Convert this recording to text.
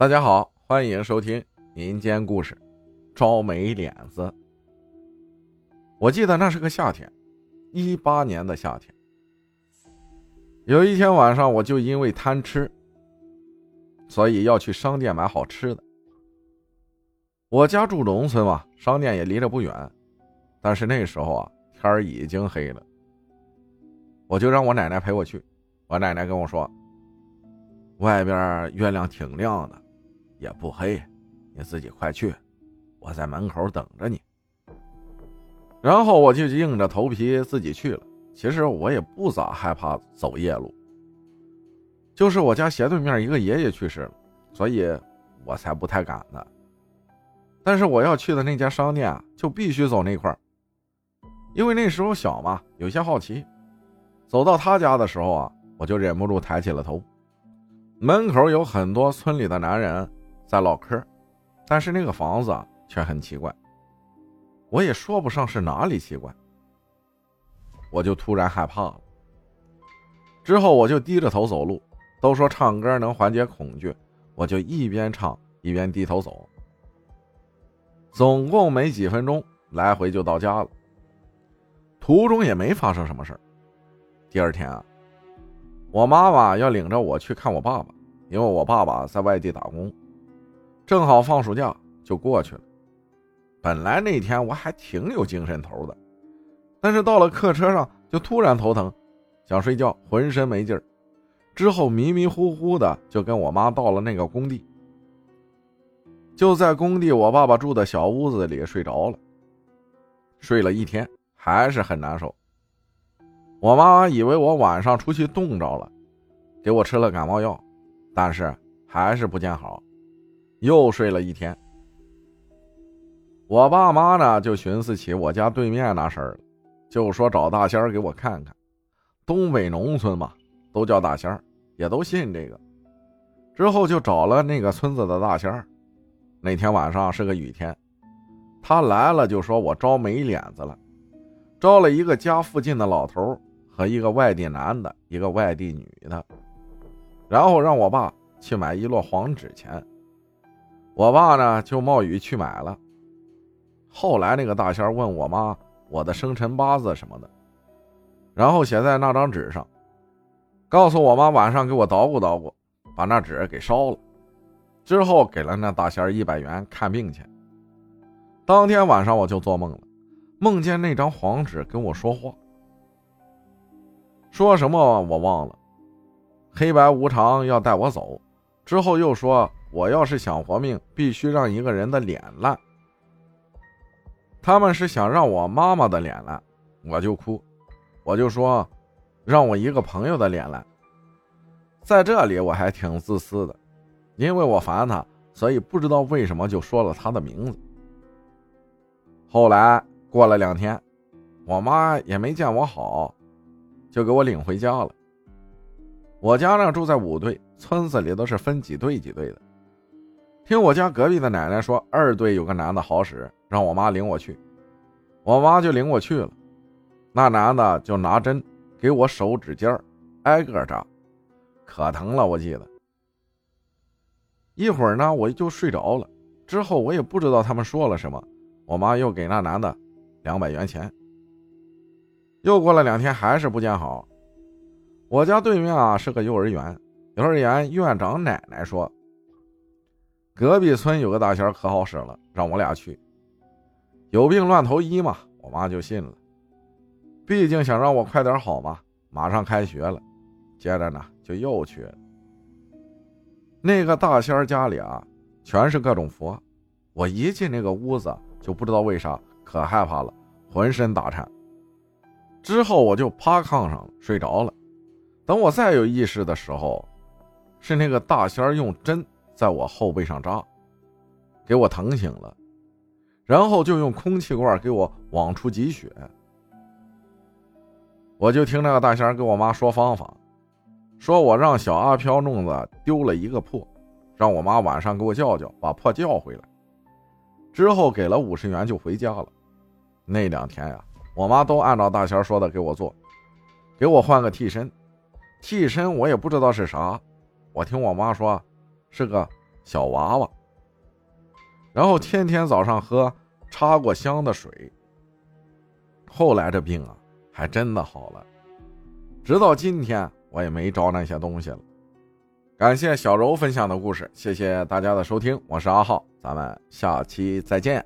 大家好，欢迎收听民间故事《招没脸子》。我记得那是个夏天，一八年的夏天。有一天晚上，我就因为贪吃，所以要去商店买好吃的。我家住农村嘛，商店也离着不远，但是那时候啊，天儿已经黑了。我就让我奶奶陪我去，我奶奶跟我说：“外边月亮挺亮的。”也不黑，你自己快去，我在门口等着你。然后我就硬着头皮自己去了。其实我也不咋害怕走夜路，就是我家斜对面一个爷爷去世了，所以我才不太敢的。但是我要去的那家商店啊，就必须走那块儿，因为那时候小嘛，有些好奇。走到他家的时候啊，我就忍不住抬起了头，门口有很多村里的男人。在唠嗑，但是那个房子啊却很奇怪，我也说不上是哪里奇怪，我就突然害怕了。之后我就低着头走路，都说唱歌能缓解恐惧，我就一边唱一边低头走。总共没几分钟，来回就到家了。途中也没发生什么事第二天啊，我妈妈要领着我去看我爸爸，因为我爸爸在外地打工。正好放暑假就过去了。本来那天我还挺有精神头的，但是到了客车上就突然头疼，想睡觉，浑身没劲儿。之后迷迷糊糊的就跟我妈到了那个工地，就在工地我爸爸住的小屋子里睡着了。睡了一天还是很难受。我妈以为我晚上出去冻着了，给我吃了感冒药，但是还是不见好。又睡了一天，我爸妈呢就寻思起我家对面那事儿了，就说找大仙儿给我看看。东北农村嘛，都叫大仙儿，也都信这个。之后就找了那个村子的大仙儿。那天晚上是个雨天，他来了就说我招没脸子了，招了一个家附近的老头和一个外地男的，一个外地女的，然后让我爸去买一摞黄纸钱。我爸呢就冒雨去买了。后来那个大仙问我妈我的生辰八字什么的，然后写在那张纸上，告诉我妈晚上给我捣鼓捣鼓，把那纸给烧了，之后给了那大仙一百元看病钱。当天晚上我就做梦了，梦见那张黄纸跟我说话，说什么我忘了，黑白无常要带我走，之后又说。我要是想活命，必须让一个人的脸烂。他们是想让我妈妈的脸烂，我就哭，我就说，让我一个朋友的脸烂。在这里我还挺自私的，因为我烦他，所以不知道为什么就说了他的名字。后来过了两天，我妈也没见我好，就给我领回家了。我家呢住在五队，村子里都是分几队几队的。听我家隔壁的奶奶说，二队有个男的好使，让我妈领我去。我妈就领我去了。那男的就拿针给我手指尖挨个扎，可疼了。我记得一会儿呢，我就睡着了。之后我也不知道他们说了什么。我妈又给那男的两百元钱。又过了两天，还是不见好。我家对面啊是个幼儿园，幼儿园院长奶奶说。隔壁村有个大仙可好使了，让我俩去。有病乱投医嘛，我妈就信了。毕竟想让我快点好嘛。马上开学了，接着呢就又去了。那个大仙家里啊，全是各种佛。我一进那个屋子，就不知道为啥可害怕了，浑身打颤。之后我就趴炕上睡着了。等我再有意识的时候，是那个大仙用针。在我后背上扎，给我疼醒了，然后就用空气罐给我往出挤血。我就听那个大仙给我妈说方法，说我让小阿飘弄的丢了一个破，让我妈晚上给我叫叫，把破叫回来。之后给了五十元就回家了。那两天呀，我妈都按照大仙说的给我做，给我换个替身，替身我也不知道是啥，我听我妈说。是个小娃娃，然后天天早上喝插过香的水。后来这病啊，还真的好了，直到今天我也没招那些东西了。感谢小柔分享的故事，谢谢大家的收听，我是阿浩，咱们下期再见。